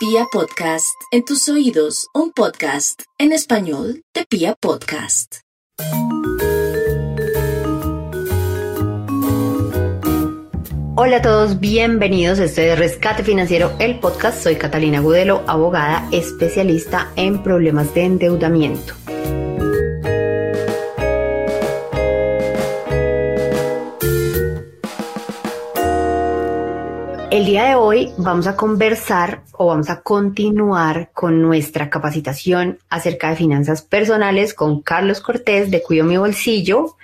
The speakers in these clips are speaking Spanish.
Pia Podcast, en tus oídos, un podcast en español de Pia Podcast. Hola a todos, bienvenidos. Este es Rescate Financiero, el podcast. Soy Catalina Gudelo, abogada especialista en problemas de endeudamiento. El día de hoy vamos a conversar o vamos a continuar con nuestra capacitación acerca de finanzas personales con Carlos Cortés de Cuido mi Bolsillo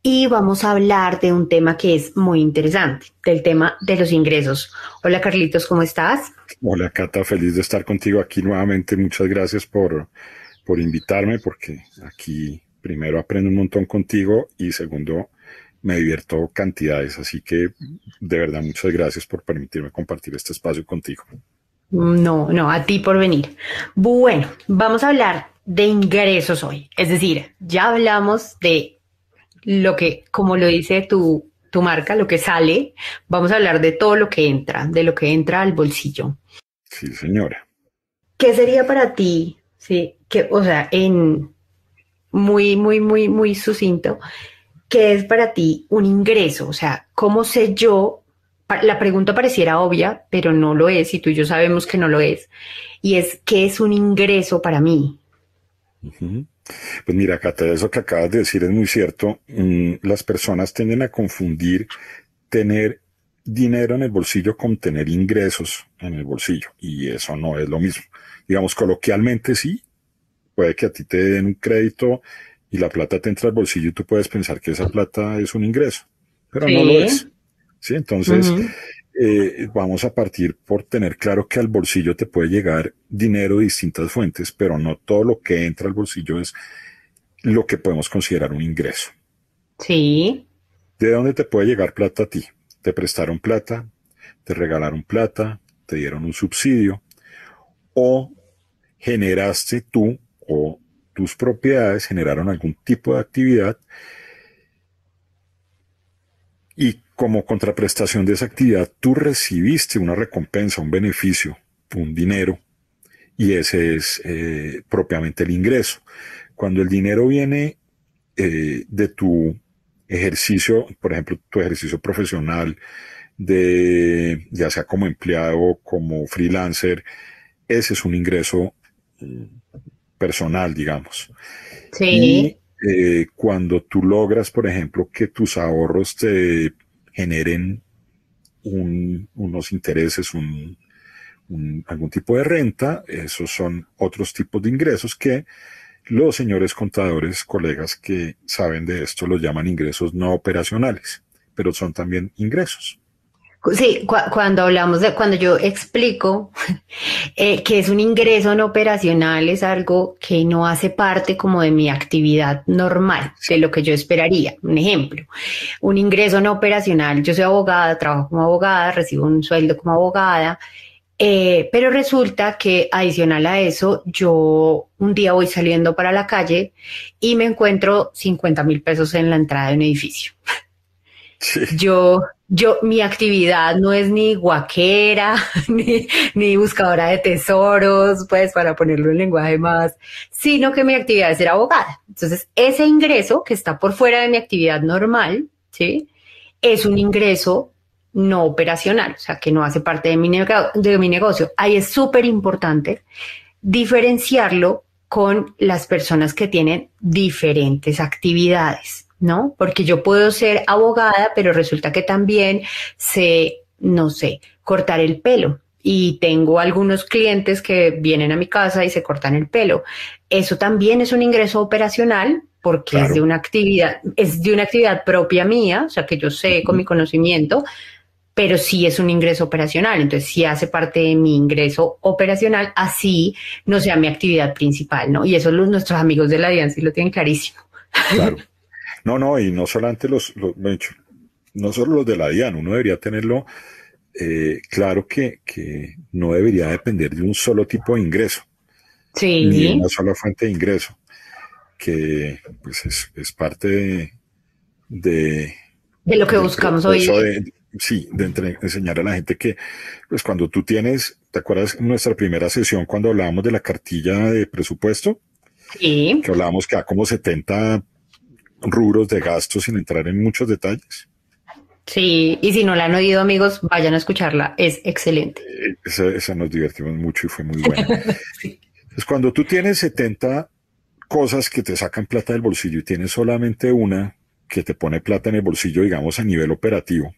y vamos a hablar de un tema que es muy interesante, del tema de los ingresos. Hola Carlitos, ¿cómo estás? Hola Cata, feliz de estar contigo aquí nuevamente. Muchas gracias por, por invitarme porque aquí primero aprendo un montón contigo y segundo me divierto cantidades, así que de verdad muchas gracias por permitirme compartir este espacio contigo. No, no, a ti por venir. Bueno, vamos a hablar de ingresos hoy, es decir, ya hablamos de lo que, como lo dice tu, tu marca, lo que sale, vamos a hablar de todo lo que entra, de lo que entra al bolsillo. Sí, señora. ¿Qué sería para ti, sí, que, o sea, en muy, muy, muy, muy sucinto, ¿qué es para ti un ingreso? O sea, ¿cómo sé yo? La pregunta pareciera obvia, pero no lo es, y tú y yo sabemos que no lo es. Y es, ¿qué es un ingreso para mí? Pues mira, Cata, eso que acabas de decir es muy cierto. Mm, las personas tienden a confundir tener dinero en el bolsillo con tener ingresos en el bolsillo, y eso no es lo mismo. Digamos, coloquialmente sí, puede que a ti te den un crédito y la plata te entra al bolsillo y tú puedes pensar que esa plata es un ingreso, pero no lo es. ¿sí? Entonces, eh, vamos a partir por tener claro que al bolsillo te puede llegar dinero de distintas fuentes, pero no todo lo que entra al bolsillo es lo que podemos considerar un ingreso. Sí. ¿De dónde te puede llegar plata a ti? Te prestaron plata, te regalaron plata, te dieron un subsidio o generaste tú o tus propiedades generaron algún tipo de actividad y como contraprestación de esa actividad tú recibiste una recompensa, un beneficio, un dinero y ese es eh, propiamente el ingreso. Cuando el dinero viene eh, de tu ejercicio, por ejemplo, tu ejercicio profesional, de ya sea como empleado, como freelancer, ese es un ingreso mm, personal, digamos. Sí. Y eh, cuando tú logras, por ejemplo, que tus ahorros te generen unos intereses, un, algún tipo de renta, esos son otros tipos de ingresos que los señores contadores, colegas que saben de esto, los llaman ingresos no operacionales, pero son también ingresos. Sí, cuando hablamos de, cuando yo explico eh, que es un ingreso no operacional, es algo que no hace parte como de mi actividad normal, de lo que yo esperaría. Un ejemplo, un ingreso no operacional, yo soy abogada, trabajo como abogada, recibo un sueldo como abogada, eh, pero resulta que adicional a eso, yo un día voy saliendo para la calle y me encuentro 50 mil pesos en la entrada de un edificio. Yo, yo, mi actividad no es ni guaquera, ni, buscadora de tesoros, pues para ponerlo en lenguaje más, sino que mi actividad es ser abogada. Entonces, ese ingreso que está por fuera de mi actividad normal, ¿sí? Es un ingreso no operacional, o sea, que no hace parte de mi, de mi negocio. Ahí es súper importante diferenciarlo con las personas que tienen diferentes actividades. ¿No? Porque yo puedo ser abogada, pero resulta que también sé, no sé, cortar el pelo. Y tengo algunos clientes que vienen a mi casa y se cortan el pelo. Eso también es un ingreso operacional porque es de una actividad, es de una actividad propia mía, o sea que yo sé con mi conocimiento, pero sí es un ingreso operacional. Entonces sí hace parte de mi ingreso operacional, así no sea mi actividad principal, ¿no? Y eso los, nuestros amigos de la DIAN sí lo tienen clarísimo. Claro. No, no, y no solamente los, los no solo los de la DIAN, uno debería tenerlo eh, claro que, que, no debería depender de un solo tipo de ingreso. Sí. Ni de una sola fuente de ingreso, que pues es, es parte de, de, de, lo que buscamos hoy. De, sí, de enseñar a la gente que pues cuando tú tienes ¿te acuerdas nuestra primera sesión cuando hablábamos de la cartilla de presupuesto? Sí. Que hablábamos que da como 70 rubros de gastos sin entrar en muchos detalles. Sí, y si no la han oído, amigos, vayan a escucharla, es excelente. Eh, esa, esa nos divertimos mucho y fue muy buena. sí. Entonces, cuando tú tienes 70 cosas que te sacan plata del bolsillo y tienes solamente una que te pone plata en el bolsillo, digamos, a nivel operativo,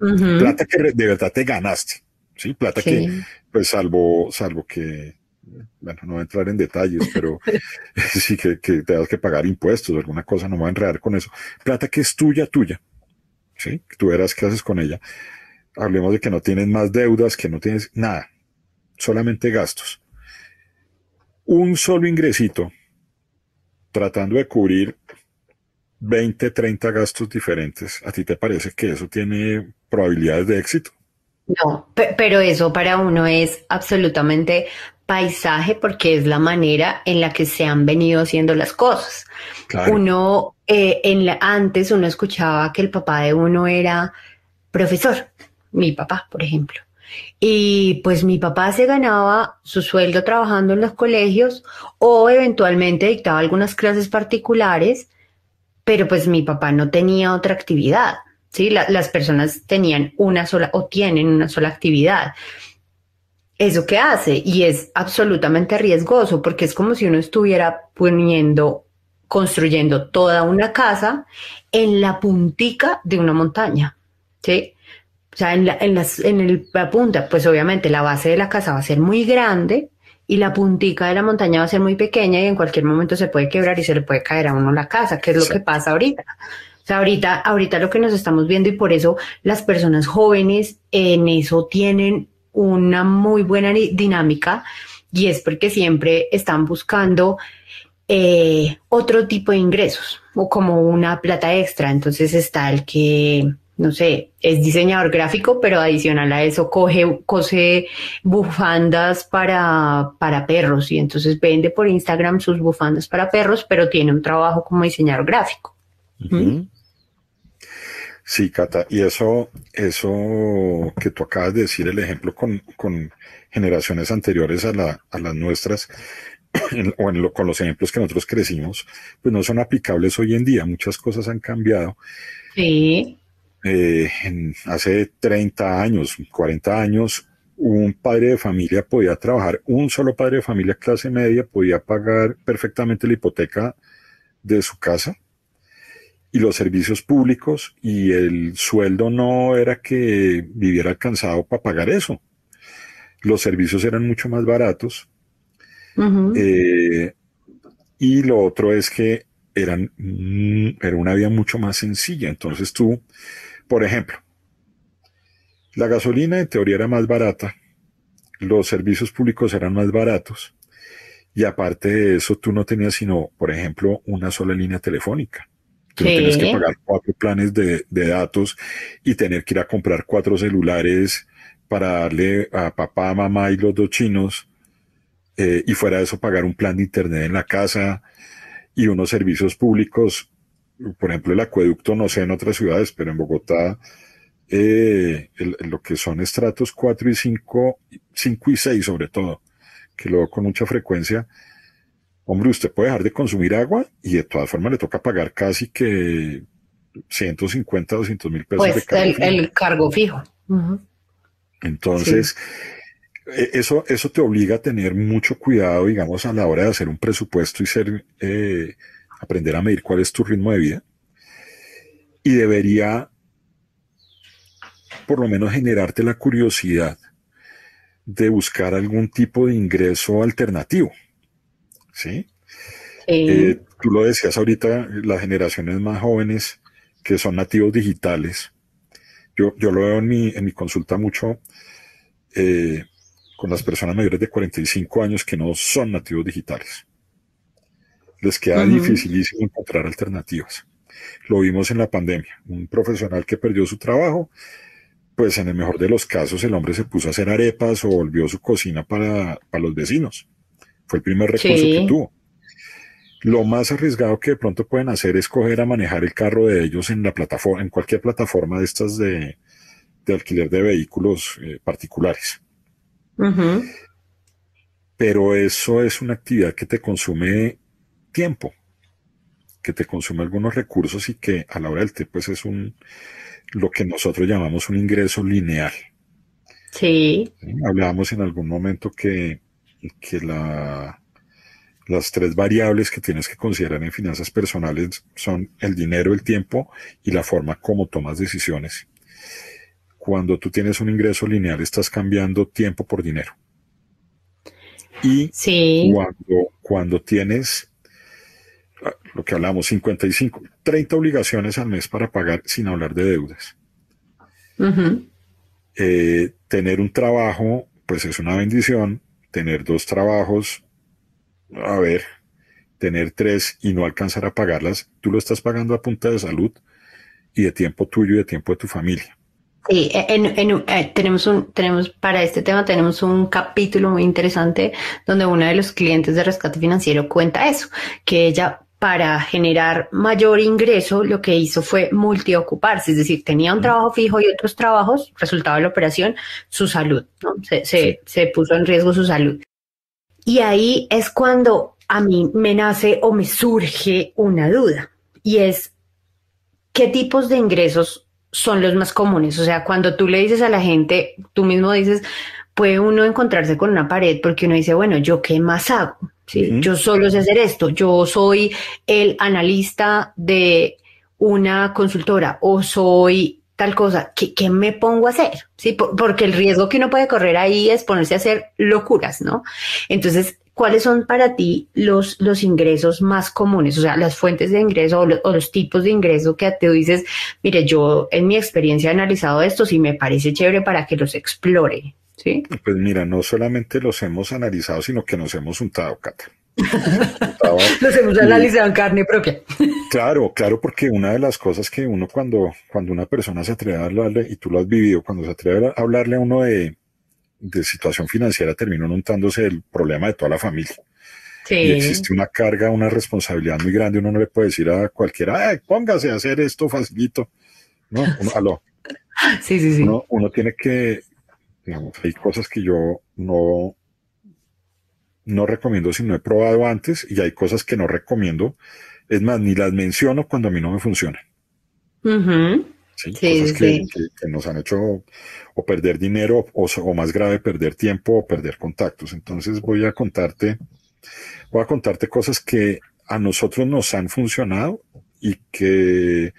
uh -huh. plata que de verdad te ganaste, ¿sí? Plata sí. que, pues, salvo, salvo que, bueno, no voy a entrar en detalles, pero sí que, que te das que pagar impuestos o alguna cosa, no me voy a enredar con eso. Plata que es tuya, tuya, ¿sí? Tú verás qué haces con ella. Hablemos de que no tienes más deudas, que no tienes nada, solamente gastos. Un solo ingresito tratando de cubrir 20, 30 gastos diferentes, ¿a ti te parece que eso tiene probabilidades de éxito? No, pero eso para uno es absolutamente paisaje porque es la manera en la que se han venido haciendo las cosas. Claro. Uno, eh, en la, antes uno escuchaba que el papá de uno era profesor, mi papá, por ejemplo. Y pues mi papá se ganaba su sueldo trabajando en los colegios o eventualmente dictaba algunas clases particulares, pero pues mi papá no tenía otra actividad, ¿sí? La, las personas tenían una sola o tienen una sola actividad. ¿Eso qué hace? Y es absolutamente riesgoso porque es como si uno estuviera poniendo, construyendo toda una casa en la puntica de una montaña, ¿sí? O sea, en la, en, las, en el, la punta, pues obviamente la base de la casa va a ser muy grande y la puntica de la montaña va a ser muy pequeña y en cualquier momento se puede quebrar y se le puede caer a uno la casa, que es lo sí. que pasa ahorita. O sea, ahorita, ahorita lo que nos estamos viendo y por eso las personas jóvenes en eso tienen una muy buena dinámica y es porque siempre están buscando eh, otro tipo de ingresos o como una plata extra. Entonces está el que no sé, es diseñador gráfico, pero adicional a eso coge, cose bufandas para, para perros y entonces vende por Instagram sus bufandas para perros, pero tiene un trabajo como diseñador gráfico. Uh -huh. Sí, Cata, y eso, eso que tú acabas de decir, el ejemplo con, con generaciones anteriores a, la, a las nuestras, en, o en lo, con los ejemplos que nosotros crecimos, pues no son aplicables hoy en día. Muchas cosas han cambiado. Sí. Eh, en, hace 30 años, 40 años, un padre de familia podía trabajar, un solo padre de familia clase media podía pagar perfectamente la hipoteca de su casa y los servicios públicos y el sueldo no era que viviera alcanzado para pagar eso. Los servicios eran mucho más baratos. Uh -huh. eh, y lo otro es que eran, era una vida mucho más sencilla. Entonces tú, por ejemplo, la gasolina en teoría era más barata, los servicios públicos eran más baratos y aparte de eso tú no tenías sino, por ejemplo, una sola línea telefónica. Tú sí. no tienes que pagar cuatro planes de, de, datos y tener que ir a comprar cuatro celulares para darle a papá, mamá y los dos chinos eh, y fuera de eso pagar un plan de internet en la casa y unos servicios públicos, por ejemplo el acueducto, no sé en otras ciudades, pero en Bogotá eh, el, lo que son estratos 4 y 5, 5 y 6 sobre todo, que luego con mucha frecuencia, hombre, usted puede dejar de consumir agua y de todas formas le toca pagar casi que 150, 200 mil pesos pues de cargo el, fijo. el cargo fijo. Uh -huh. Entonces, sí. eso, eso te obliga a tener mucho cuidado, digamos, a la hora de hacer un presupuesto y ser, eh, aprender a medir cuál es tu ritmo de vida. Y debería por lo menos generarte la curiosidad de buscar algún tipo de ingreso alternativo. ¿Sí? sí. Eh, tú lo decías ahorita, las generaciones más jóvenes que son nativos digitales. Yo, yo lo veo en mi, en mi consulta mucho eh, con las personas mayores de 45 años que no son nativos digitales. Les queda uh -huh. dificilísimo encontrar alternativas. Lo vimos en la pandemia. Un profesional que perdió su trabajo pues en el mejor de los casos el hombre se puso a hacer arepas o volvió su cocina para, para los vecinos. Fue el primer recurso sí. que tuvo. Lo más arriesgado que de pronto pueden hacer es coger a manejar el carro de ellos en la plataforma, en cualquier plataforma de estas de, de alquiler de vehículos eh, particulares. Pero eso es una actividad que te consume tiempo, que te consume algunos recursos y que a la hora del té pues es un lo que nosotros llamamos un ingreso lineal. Sí. Hablábamos en algún momento que, que la, las tres variables que tienes que considerar en finanzas personales son el dinero, el tiempo y la forma como tomas decisiones. Cuando tú tienes un ingreso lineal, estás cambiando tiempo por dinero. Y cuando, cuando tienes ah, lo que hablamos, 55, 30 obligaciones al mes para pagar sin hablar de deudas. Eh, tener un trabajo, pues es una bendición. Tener dos trabajos, a ver, tener tres y no alcanzar a pagarlas, tú lo estás pagando a punta de salud y de tiempo tuyo y de tiempo de tu familia. Sí, en, eh, tenemos un, tenemos para este tema tenemos un capítulo muy interesante donde una de los clientes de rescate financiero cuenta eso, que ella para generar mayor ingreso lo que hizo fue multiocuparse, es decir, tenía un trabajo fijo y otros trabajos, resultado de la operación, su salud, ¿no? Se, se, se puso en riesgo su salud. Y ahí es cuando a mí me nace o me surge una duda y es, ¿qué tipos de ingresos son los más comunes. O sea, cuando tú le dices a la gente, tú mismo dices, puede uno encontrarse con una pared porque uno dice, bueno, ¿yo qué más hago? ¿Sí? Yo solo sé hacer esto, yo soy el analista de una consultora o soy tal cosa, ¿qué, qué me pongo a hacer? Sí, porque el riesgo que uno puede correr ahí es ponerse a hacer locuras, ¿no? Entonces, ¿cuáles son para ti los, los ingresos más comunes? O sea, las fuentes de ingreso o, los tipos de ingreso que te dices, mire, yo en mi experiencia he analizado estos y me parece chévere para que los explore. ¿Sí? Pues mira, no solamente los hemos analizado, sino que nos hemos untado, Cata. los hemos analizado en carne propia. Claro, claro, porque una de las cosas que uno cuando, cuando una persona se atreve a hablarle, y tú lo has vivido, cuando se atreve a hablarle a uno de, de situación financiera terminó montándose el problema de toda la familia. Sí. Y existe una carga, una responsabilidad muy grande. Uno no le puede decir a cualquiera, póngase a hacer esto facilito. No, uno, aló. Sí, sí, sí. Uno, uno, tiene que, digamos, hay cosas que yo no, no recomiendo si no he probado antes y hay cosas que no recomiendo. Es más, ni las menciono cuando a mí no me funcionan. ¿sí? Cosas que, nos han hecho o perder dinero o, más grave perder tiempo o perder contactos. Entonces voy a contarte, voy a contarte cosas que a nosotros nos han funcionado y que,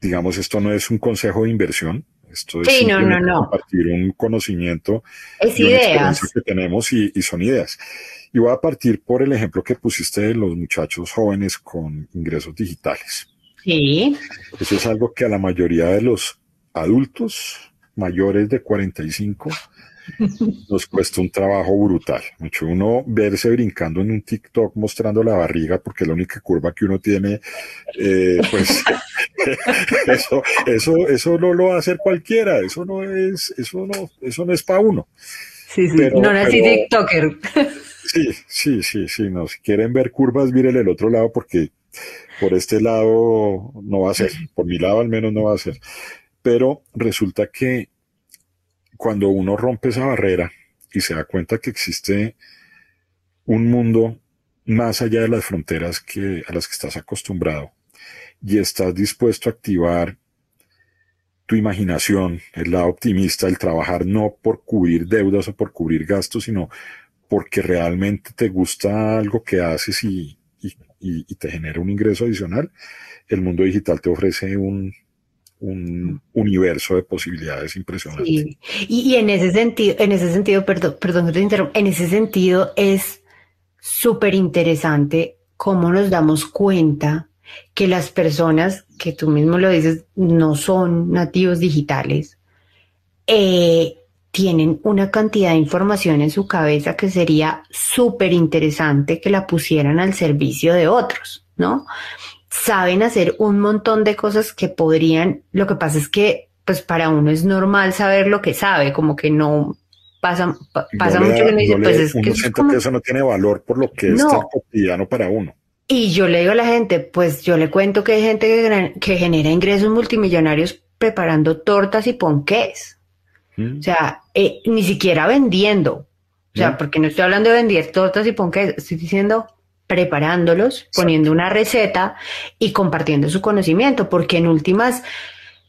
digamos, esto no es un consejo de inversión. Esto es sí, no, no, no. compartir un conocimiento es ideas. que tenemos y, y son ideas. Y voy a partir por el ejemplo que pusiste de los muchachos jóvenes con ingresos digitales. Sí. Eso es algo que a la mayoría de los adultos mayores de 45 nos cuesta un trabajo brutal. Mucho uno verse brincando en un TikTok mostrando la barriga porque es la única curva que uno tiene, eh, pues eso, eso, eso no lo va a hacer cualquiera. Eso no es, eso no, eso no es para uno. Sí, sí, no nací TikToker. Sí, sí, sí, sí, no. Si quieren ver curvas, miren el otro lado porque por este lado no va a ser, por mi lado al menos no va a ser. Pero resulta que cuando uno rompe esa barrera y se da cuenta que existe un mundo más allá de las fronteras que, a las que estás acostumbrado y estás dispuesto a activar tu imaginación, el lado optimista, el trabajar no por cubrir deudas o por cubrir gastos, sino porque realmente te gusta algo que haces y, y, te genera un ingreso adicional, el mundo digital te ofrece un, un universo de posibilidades impresionantes. Sí. Y, en ese sentido, en ese sentido, perdón, perdón que te interrumpa, en ese sentido es súper interesante cómo nos damos cuenta que las personas, que tú mismo lo dices, no son nativos digitales, eh, tienen una cantidad de información en su cabeza que sería súper interesante que la pusieran al servicio de otros, ¿no? Saben hacer un montón de cosas que podrían, lo que pasa es que pues para uno es normal saber lo que sabe, como que no pasa, pasa mucho que uno dice, pues es que, que eso no tiene valor por lo que es tan cotidiano para uno. Y yo le digo a la gente, pues yo le cuento que hay gente que, que genera ingresos multimillonarios preparando tortas y ponqués. O sea, eh, ni siquiera vendiendo. O sea, porque no estoy hablando de vender tortas y ponques, estoy diciendo preparándolos, poniendo una receta y compartiendo su conocimiento, porque en últimas,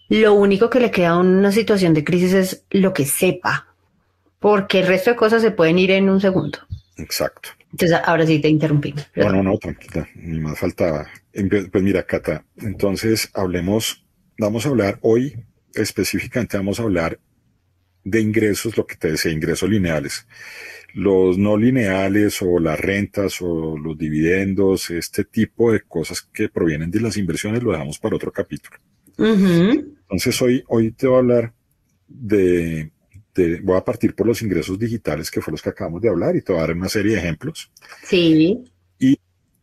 lo único que le queda a una situación de crisis es lo que sepa, porque el resto de cosas se pueden ir en un segundo. Exacto. Entonces, ahora sí te interrumpí. No, no, no, tranquila, ni más faltaba. Pues mira, Cata, entonces hablemos, vamos a hablar hoy específicamente, vamos a hablar de ingresos, lo que te decía, ingresos lineales. Los no lineales o las rentas o los dividendos, este tipo de cosas que provienen de las inversiones, lo dejamos para otro capítulo. Entonces hoy, hoy te voy a hablar de, de, voy a partir por los ingresos digitales que fueron los que acabamos de hablar y te voy a dar una serie de ejemplos. Sí. Y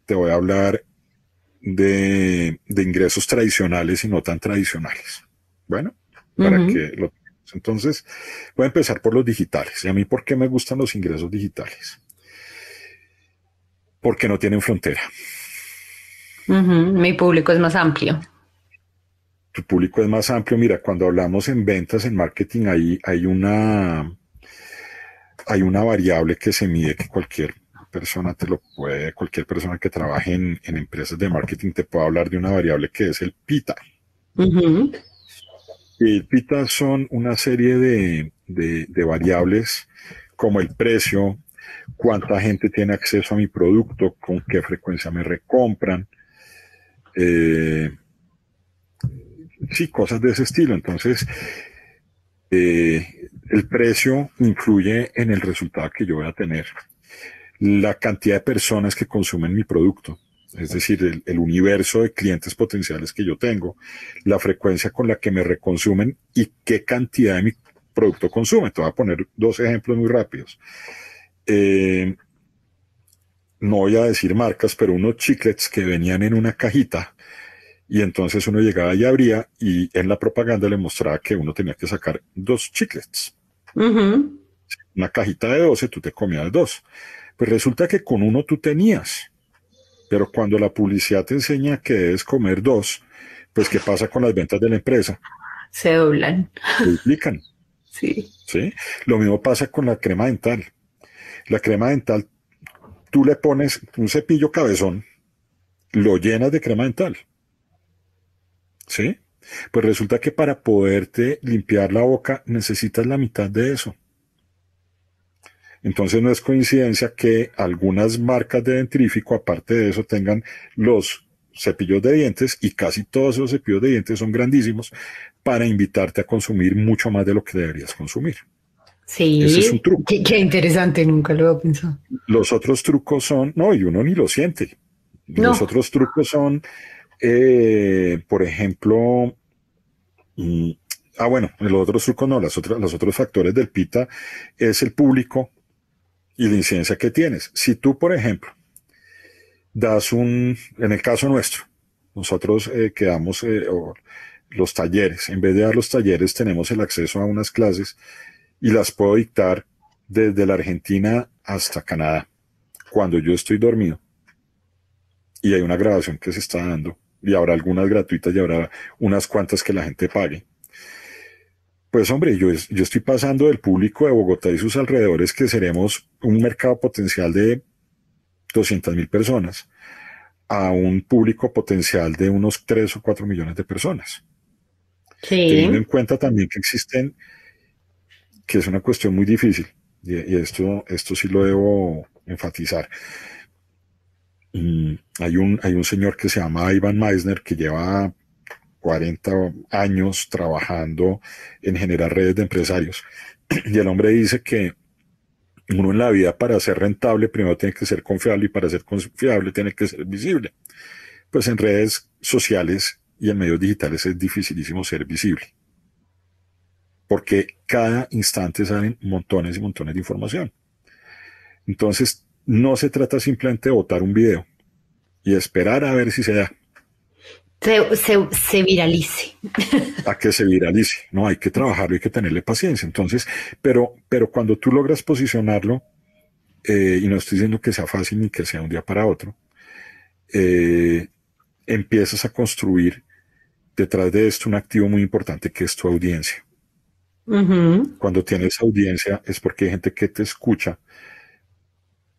te voy a hablar de, de ingresos tradicionales y no tan tradicionales. Bueno, para que lo entonces, voy a empezar por los digitales. ¿Y a mí por qué me gustan los ingresos digitales? Porque no tienen frontera. Mi público es más amplio. Tu público es más amplio. Mira, cuando hablamos en ventas, en marketing, ahí hay una, hay una variable que se mide que cualquier persona te lo puede, cualquier persona que trabaje en, empresas de marketing te puede hablar de una variable que es el PITA. El PITA son una serie de, variables como el precio, cuánta gente tiene acceso a mi producto, con qué frecuencia me recompran. Eh, sí, cosas de ese estilo. Entonces, eh, el precio influye en el resultado que yo voy a tener. La cantidad de personas que consumen mi producto es decir, el, universo de clientes potenciales que yo tengo, la frecuencia con la que me reconsumen y qué cantidad de mi producto consumen. Te voy a poner dos ejemplos muy rápidos. Eh, no voy a decir marcas, pero unos chiclets que venían en una cajita y entonces uno llegaba y abría y en la propaganda le mostraba que uno tenía que sacar dos chiclets. Una cajita de 12, tú te comías dos. Pues resulta que con uno tú tenías pero cuando la publicidad te enseña que debes comer dos, pues ¿qué pasa con las ventas de la empresa? Se doblan. Se duplican. Sí. ¿Sí? Lo mismo pasa con la crema dental. La crema dental, tú le pones un cepillo cabezón, lo llenas de crema dental. ¿Sí? Pues resulta que para poderte limpiar la boca necesitas la mitad de eso. Entonces no es coincidencia que algunas marcas de dentrífico, aparte de eso, tengan los cepillos de dientes y casi todos esos cepillos de dientes son grandísimos para invitarte a consumir mucho más de lo que deberías consumir. Sí, Ese es un truco. Qué, interesante, nunca lo he pensado. Los otros trucos son, no, y uno ni lo siente. Los otros trucos son, eh, por ejemplo, mm, ah, bueno, los otros trucos no, las otras, los otros factores del PITA es el público y la incidencia que tienes. Si tú, por ejemplo, das un, en el caso nuestro, nosotros eh, quedamos eh, los talleres, en vez de dar los talleres tenemos el acceso a unas clases y las puedo dictar desde la Argentina hasta Canadá, cuando yo estoy dormido. Y hay una grabación que se está dando, y habrá algunas gratuitas y habrá unas cuantas que la gente pague. Pues hombre, yo, yo estoy pasando del público de Bogotá y sus alrededores que seremos un mercado potencial de 200 mil personas a un público potencial de unos 3 o 4 millones de personas. Teniendo en cuenta también que existen, que es una cuestión muy difícil, y, esto, esto sí lo debo enfatizar. Mm, hay, un, hay un señor que se llama Ivan Meisner que lleva 40 años trabajando en generar redes de empresarios. Y el hombre dice que uno en la vida para ser rentable primero tiene que ser confiable y para ser confiable tiene que ser visible. Pues en redes sociales y en medios digitales es dificilísimo ser visible. Porque cada instante salen montones y montones de información. Entonces, no se trata simplemente de votar un video y esperar a ver si se da se, viralice. A que se viralice, no, hay que trabajarlo, hay que tenerle paciencia. Entonces, pero, pero cuando tú logras posicionarlo, eh, y no estoy diciendo que sea fácil ni que sea un día para otro, eh, empiezas a construir detrás de esto un activo muy importante que es tu audiencia. Cuando tienes audiencia es porque hay gente que te escucha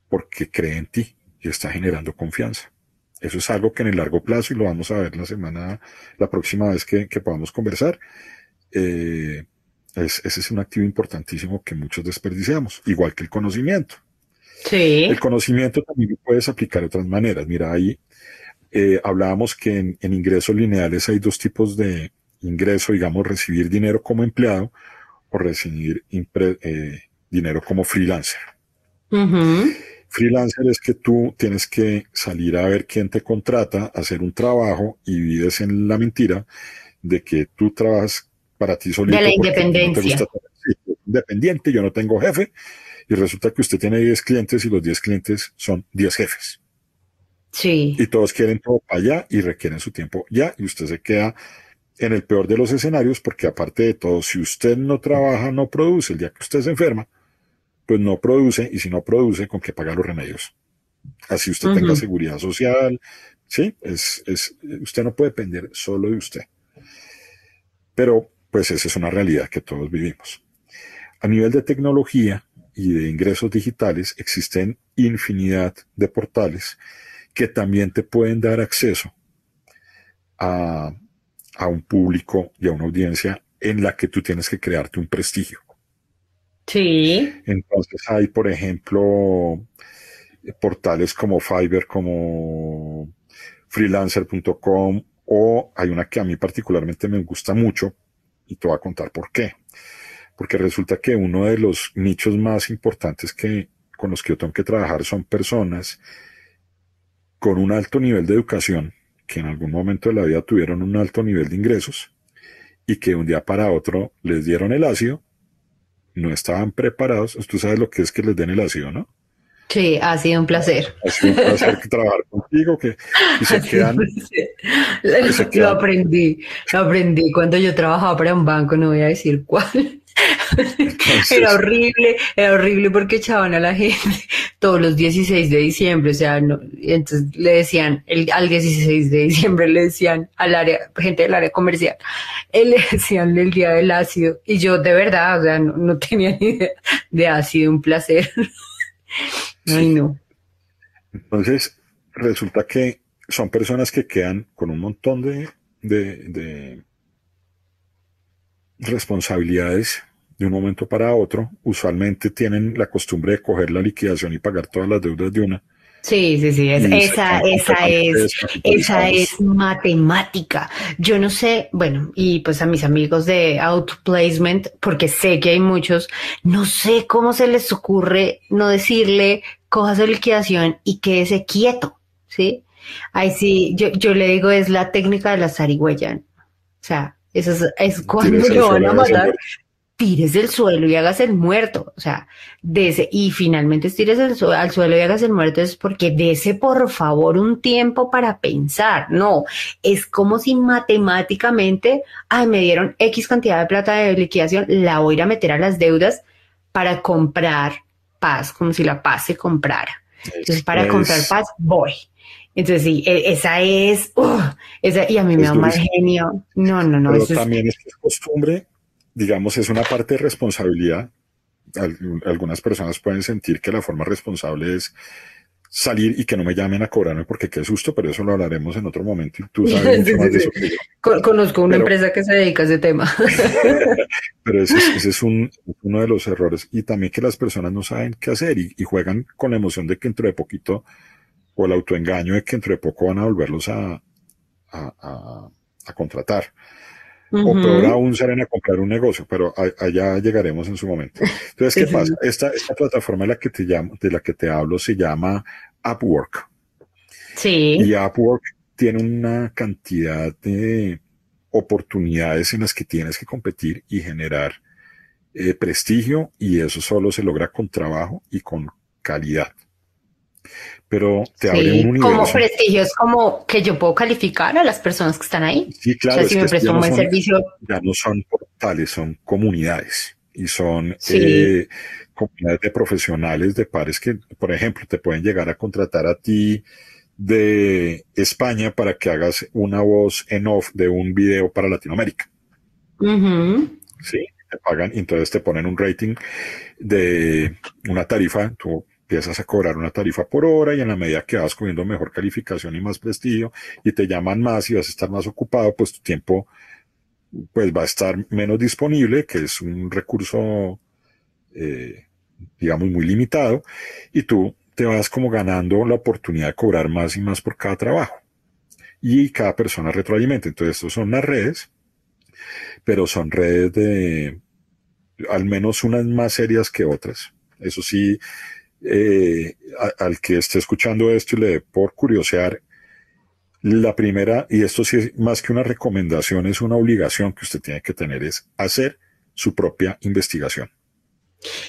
porque cree en ti y está generando confianza. Eso es algo que en el largo plazo, y lo vamos a ver la semana, la próxima vez que, podamos conversar, eh, ese es un activo importantísimo que muchos desperdiciamos, igual que el conocimiento. Sí. El conocimiento también lo puedes aplicar de otras maneras. Mira, ahí eh, hablábamos que en, ingresos lineales hay dos tipos de ingreso, digamos, recibir dinero como empleado o recibir eh, dinero como freelancer. Freelancer es que tú tienes que salir a ver quién te contrata, hacer un trabajo y vives en la mentira de que tú trabajas para ti solito. De la independencia. independiente, yo no tengo jefe y resulta que usted tiene 10 clientes y los 10 clientes son 10 jefes. Sí. Y todos quieren todo para allá y requieren su tiempo ya y usted se queda en el peor de los escenarios porque aparte de todo, si usted no trabaja, no produce el día que usted se enferma, pues no produce, y si no produce, ¿con qué pagar los remedios? Así usted tenga seguridad social, ¿sí? Es, es, usted no puede depender solo de usted. Pero, pues esa es una realidad que todos vivimos. A nivel de tecnología y de ingresos digitales, existen infinidad de portales que también te pueden dar acceso a, a un público y a una audiencia en la que tú tienes que crearte un prestigio. Sí. Entonces hay, por ejemplo, portales como Fiverr, como freelancer.com o hay una que a mí particularmente me gusta mucho y te voy a contar por qué. Porque resulta que uno de los nichos más importantes que, con los que yo tengo que trabajar son personas con un alto nivel de educación, que en algún momento de la vida tuvieron un alto nivel de ingresos y que un día para otro les dieron el ácido no estaban preparados. Tú sabes lo que es que les den el ácido, ¿no? Sí, ha sido un placer. Ha sido un placer trabajar contigo, que y se quedan, Lo aprendí, lo aprendí cuando yo trabajaba para un banco, no voy a decir cuál era horrible, era horrible porque echaban a la gente todos los 16 de diciembre, o sea, no, entonces le decían, el, al 16 de diciembre le decían al área, gente del área comercial, le decían el día del ácido, y yo de verdad, o sea, no, tenía ni idea de ácido, un placer. Ay, no. Entonces, resulta que son personas que quedan con un montón de, de responsabilidades de un momento para otro. Usualmente tienen la costumbre de coger la liquidación y pagar todas las deudas de una. Sí, sí, sí, esa, esa es, esa es matemática. Yo no sé, bueno, y pues a mis amigos de outplacement, porque sé que hay muchos, no sé cómo se les ocurre no decirle, coja su liquidación y quédese quieto, ¿sí? Ahí sí, yo, yo le digo, es la técnica de la zarigüeya. O sea, eso es, cuando lo van a matar tires del suelo y hagas el muerto, o sea, ese y finalmente estires al suelo y hagas el muerto es porque dese por favor un tiempo para pensar, no, es como si matemáticamente, ay, me dieron X cantidad de plata de liquidación, la voy a ir a meter a las deudas para comprar paz, como si la paz se comprara. Entonces, para comprar paz, voy. Entonces, sí, e, esa es, esa, y a mí me da mal genio. No, no, no. Pero también es, es costumbre digamos, es una parte de responsabilidad. algunas personas pueden sentir que la forma responsable es salir y que no me llamen a cobrarme porque qué susto, pero eso lo hablaremos en otro momento y tú sabes mucho más de eso Conozco una empresa que se dedica a ese tema. pero ese, es un, uno de los errores y también que las personas no saben qué hacer y, juegan con la emoción de que dentro de poquito o el autoengaño de que dentro de poco van a volverlos a, a, a contratar o peor aún salen a comprar un negocio, pero allá llegaremos en su momento. Entonces, ¿qué pasa? Esta, esta plataforma de la que te llamo, de la que te hablo se llama Upwork. Sí. Y Upwork tiene una cantidad de oportunidades en las que tienes que competir y generar eh, prestigio y eso solo se logra con trabajo y con calidad pero te abre un universo. Como prestigio, es como que yo puedo calificar a las personas que están ahí. Sí, claro. si me presto un buen servicio. Ya no son portales, son comunidades y son eh, comunidades de profesionales, de pares que, por ejemplo, te pueden llegar a contratar a ti de España para que hagas una voz en off de un video para Latinoamérica. Sí. te pagan, y entonces te ponen un rating de una tarifa, tú empiezas a cobrar una tarifa por hora y en la medida que vas cogiendo mejor calificación y más prestigio y te llaman más y vas a estar más ocupado, pues tu tiempo pues va a estar menos disponible, que es un recurso, eh, digamos, muy limitado, y tú te vas como ganando la oportunidad de cobrar más y más por cada trabajo. Y cada persona retroalimenta. Entonces, estos son las redes, pero son redes de al menos unas más serias que otras. Eso sí, eh, al que esté escuchando esto y le dé por curiosear, la primera, y esto sí es más que una recomendación, es una obligación que usted tiene que tener, es hacer su propia investigación.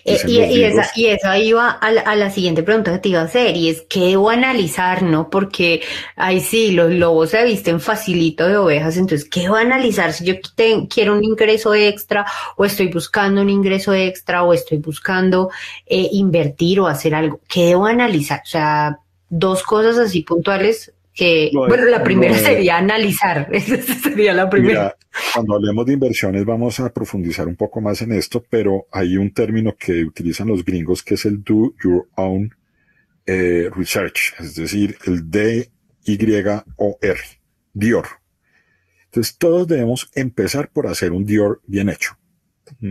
Eh, y, esa, y, eso iba a la, a la, siguiente pregunta que te iba a hacer, y es qué debo analizar, ¿no? Porque ahí sí, los lobos se visten facilito de ovejas, entonces, ¿qué debo analizar si yo quiero un ingreso extra, o estoy buscando un ingreso extra, o estoy buscando eh, invertir o hacer algo? ¿Qué debo analizar? O sea, dos cosas así puntuales que, bueno, la primera sería analizar, esa sería la primera. cuando hablemos de inversiones vamos a profundizar un poco más en esto, pero hay un término que utilizan los gringos que es el do your own eh, research, es decir, el D-Y-O-R, Dior. Entonces todos debemos empezar por hacer un Dior bien hecho,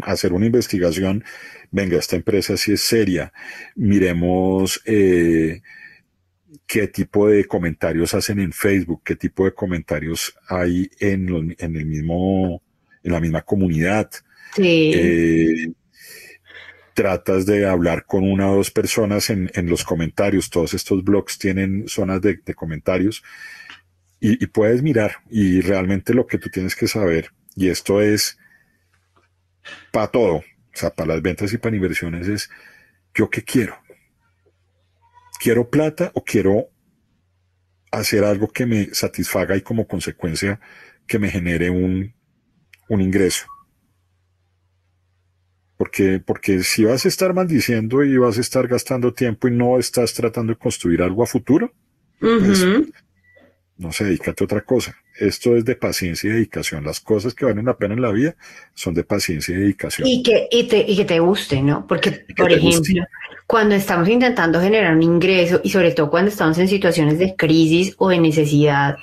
hacer una investigación, venga, esta empresa si es seria, miremos... Eh, qué tipo de comentarios hacen en Facebook, qué tipo de comentarios hay en, en el mismo, en la misma comunidad. Sí. Eh, tratas de hablar con una o dos personas en, en, los comentarios. Todos estos blogs tienen zonas de, de comentarios y, y, puedes mirar. Y realmente lo que tú tienes que saber, y esto es para todo, o sea, para las ventas y para inversiones, es yo qué quiero quiero plata o quiero hacer algo que me satisfaga y como consecuencia que me genere un, un ingreso. Porque, porque si vas a estar maldiciendo y vas a estar gastando tiempo y no estás tratando de construir algo a futuro, pues, no sé, dedícate a otra cosa. Esto es de paciencia y dedicación. Las cosas que valen la pena en la vida son de paciencia y dedicación. Y que, y te, y que te guste, ¿no? Porque, por ejemplo, cuando estamos intentando generar un ingreso y sobre todo cuando estamos en situaciones de crisis o de necesidad,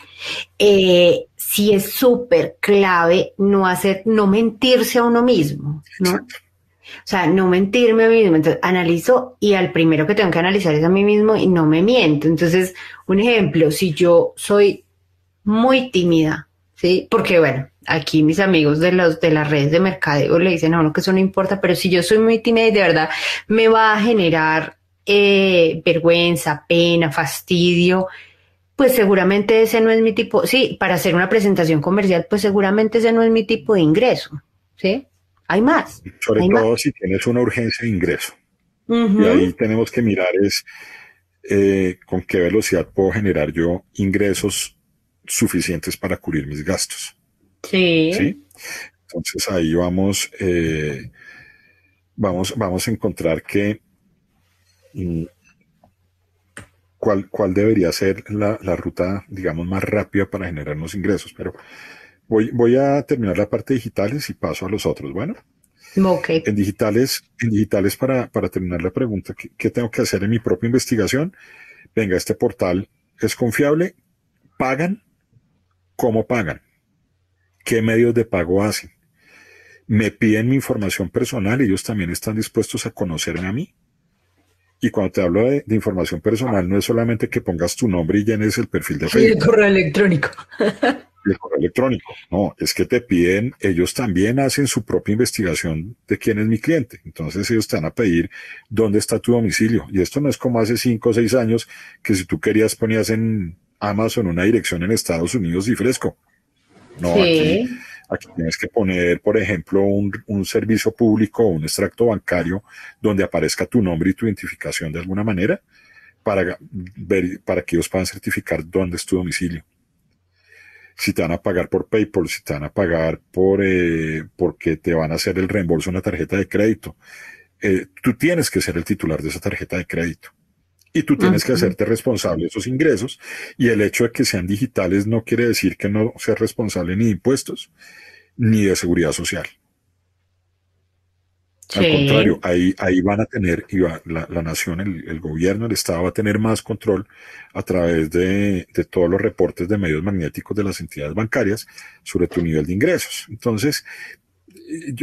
eh, sí es súper clave no hacer, no mentirse a uno mismo, ¿no? O sea, no mentirme a mí mismo. Entonces, analizo y al primero que tengo que analizar es a mí mismo y no me miento. Entonces, un ejemplo, si yo soy muy tímida, ¿sí? Porque, bueno, aquí mis amigos de, los, de las redes de mercadeo le dicen a uno que eso no importa, pero si yo soy muy tímida y de verdad me va a generar eh, vergüenza, pena, fastidio, pues seguramente ese no es mi tipo, sí, para hacer una presentación comercial, pues seguramente ese no es mi tipo de ingreso, ¿sí? Hay más. Sobre todo si tienes una urgencia de ingreso. Y ahí tenemos que mirar es eh, con qué velocidad puedo generar yo ingresos suficientes para cubrir mis gastos. Sí. Entonces ahí vamos, eh, vamos, vamos a encontrar que mm, cuál, cuál debería ser la, la, ruta, digamos, más rápida para generarnos ingresos. Pero voy, voy a terminar la parte de digitales y paso a los otros. Bueno. Okay. En digitales, en digitales para, para terminar la pregunta, ¿qué, ¿qué tengo que hacer en mi propia investigación? Venga, este portal es confiable, pagan, ¿cómo pagan? qué medios de pago hacen. Me piden mi información personal, ellos también están dispuestos a conocerme a mí. Y cuando te hablo de, información personal, no es solamente que pongas tu nombre y llenes el perfil de Facebook. Y el correo electrónico. el correo electrónico. No, es que te piden, ellos también hacen su propia investigación de quién es mi cliente. Entonces ellos te van a pedir dónde está tu domicilio. Y esto no es como hace cinco o seis años que si tú querías ponías en Amazon una dirección en Estados Unidos y fresco. No, aquí, tienes que poner, por ejemplo, un, un servicio público o un extracto bancario donde aparezca tu nombre y tu identificación de alguna manera para, ver, para que ellos puedan certificar dónde es tu domicilio. Si te van a pagar por PayPal, si te van a pagar por eh, porque te van a hacer el reembolso de una tarjeta de crédito, eh, tú tienes que ser el titular de esa tarjeta de crédito y tú tienes que hacerte responsable de esos ingresos y el hecho de que sean digitales no quiere decir que no seas responsable ni de impuestos ni de seguridad social. Al contrario, ahí, ahí van a tener, y la, la, nación, el, el, gobierno, el Estado va a tener más control a través de, de, todos los reportes de medios magnéticos de las entidades bancarias sobre tu nivel de ingresos. Entonces,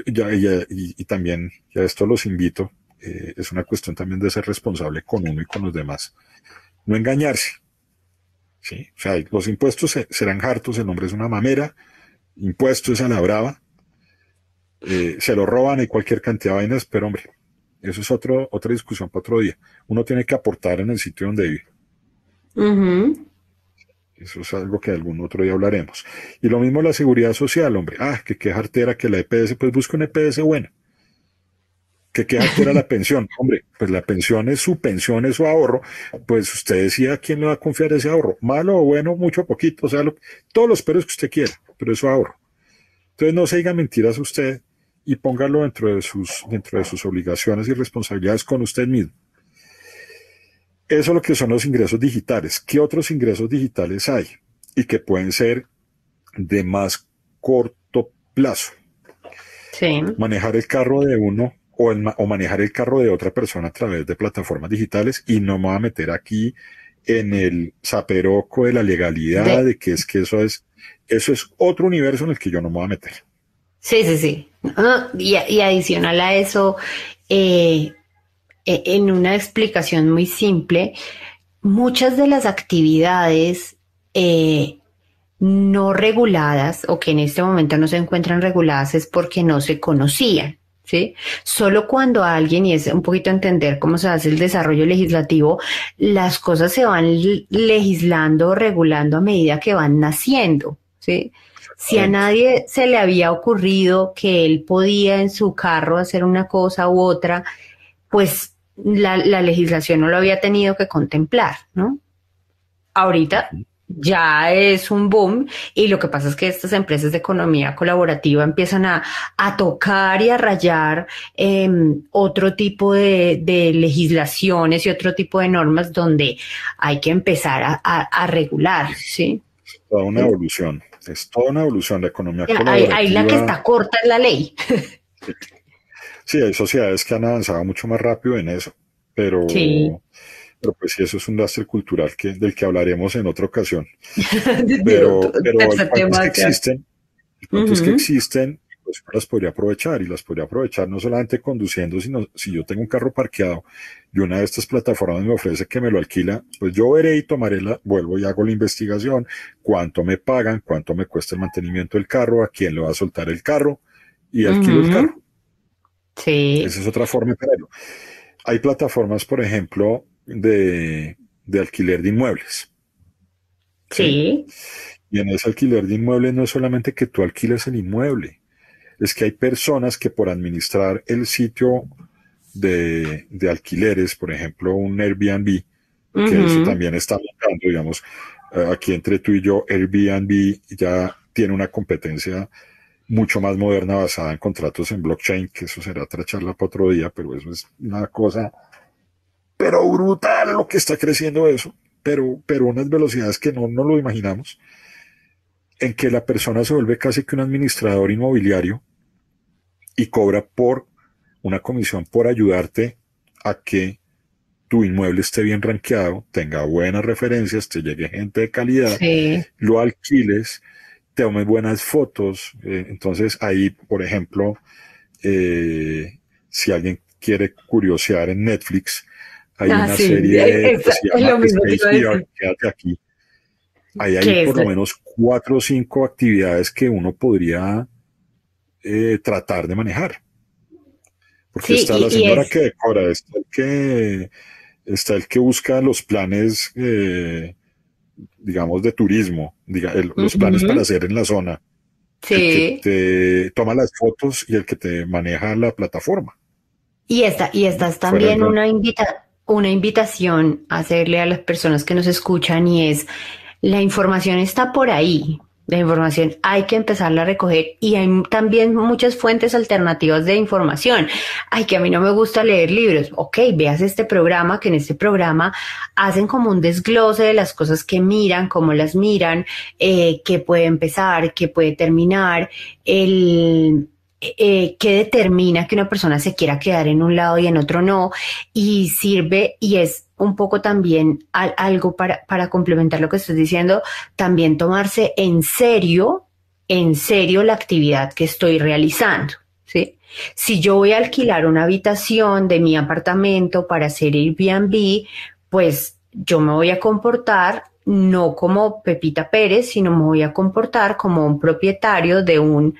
ya, ya, y, y, también, ya esto los invito, eh, es una cuestión también de ser responsable con uno y con los demás. No engañarse. ¿sí? O sea, los impuestos serán hartos, el nombre es una mamera, impuesto es a la brava eh, se lo roban y cualquier cantidad de vainas, pero hombre, eso es otro, otra discusión para otro día. Uno tiene que aportar en el sitio donde vive. Eso es algo que algún otro día hablaremos. Y lo mismo la seguridad social, hombre. Ah, que qué jartera que la EPS, pues busca una EPS buena. Que qué jartera la pensión. Hombre, pues la pensión es su pensión, es su ahorro. Pues usted decía a quién le va a confiar ese ahorro. Malo o bueno, mucho o poquito, o sea, todos los peros que usted quiera, pero es su ahorro. Entonces no se diga mentiras a usted y póngalo dentro de sus, dentro de sus obligaciones y responsabilidades con usted mismo. Eso es lo que son los ingresos digitales. ¿Qué otros ingresos digitales hay? Y que pueden ser de más corto plazo. Sí. Manejar el carro de uno o, o, manejar el carro de otra persona a través de plataformas digitales y no me voy a meter aquí en el zaperoco de la legalidad, de, de que es que eso es, eso es otro universo en el que yo no me voy a meter. Sí, sí, sí. y, adicional a eso, eh, e, en una explicación muy simple, muchas de las actividades eh, no reguladas o que en este momento no se encuentran reguladas es porque no se conocían. ¿Sí? Solo cuando alguien, y es un poquito entender cómo se hace el desarrollo legislativo, las cosas se van legislando, regulando a medida que van naciendo, ¿sí? Si a nadie se le había ocurrido que él podía en su carro hacer una cosa u otra, pues la, legislación no lo había tenido que contemplar, ¿no? Ahorita ya es un boom y lo que pasa es que estas empresas de economía colaborativa empiezan a, tocar y a rayar em, otro tipo de, legislaciones y otro tipo de normas donde hay que empezar a, a regular, ¿sí? Toda una evolución. Es toda una evolución. de economía Ahí, la que está corta es la ley. Sí, hay sociedades que han avanzado mucho más rápido en eso, pero, pero pues sí, eso es un lastre cultural que, del que hablaremos en otra ocasión. pero, pero el que existen, el que existen pues las podría aprovechar y las podría aprovechar no solamente conduciendo, sino si yo tengo un carro parqueado y una de estas plataformas me ofrece que me lo alquila, pues yo veré y tomaré la, vuelvo y hago la investigación, cuánto me pagan, cuánto me cuesta el mantenimiento del carro, a quién le va a soltar el carro y alquilo el carro. Sí. Esa es otra forma de hacerlo. Hay plataformas, por ejemplo, de, de alquiler de inmuebles. Sí. Y en ese alquiler de inmuebles no es solamente que tú alquiles el inmueble, es que hay personas que por administrar el sitio de, alquileres, por ejemplo, un Airbnb, que eso también está buscando, digamos, eh, aquí entre tú y yo, Airbnb ya tiene una competencia mucho más moderna basada en contratos en blockchain, que eso será otra charla para otro día, pero eso es una cosa, pero brutal lo que está creciendo eso, pero, pero unas velocidades que no, no lo imaginamos en que la persona se vuelve casi que un administrador inmobiliario y cobra por una comisión por ayudarte a que tu inmueble esté bien rankeado, tenga buenas referencias, te llegue gente de calidad, lo alquiles, te tomes buenas fotos. Eh, entonces ahí, por ejemplo, eh, si alguien quiere curiosear en Netflix, hay ah, una serie que se llama Space quédate aquí, Ahí hay por lo menos cuatro o cinco actividades que uno podría eh, tratar de manejar. Porque está la señora que decora, está el que, está el que busca los planes, eh, digamos, de turismo, los planes para hacer en la zona. Sí. El que te toma las fotos y el que te maneja la plataforma. Y esta, y esta es también una, invita, una invitación a hacerle a las personas que nos escuchan y es la información está por ahí. La información hay que empezarla a recoger y hay también muchas fuentes alternativas de información. Ay, que a mí no me gusta leer libros. Ok, veas este programa, que en este programa hacen como un desglose de las cosas que miran, cómo las miran, eh, qué puede empezar, qué puede terminar, el, eh, qué determina que una persona se quiera quedar en un lado y en otro no, y sirve y es un poco también algo para, complementar lo que estoy diciendo, también tomarse en serio, en serio la actividad que estoy realizando, ¿sí? Si yo voy a alquilar una habitación de mi apartamento para hacer Airbnb, pues yo me voy a comportar no como Pepita Pérez, sino me voy a comportar como un propietario de un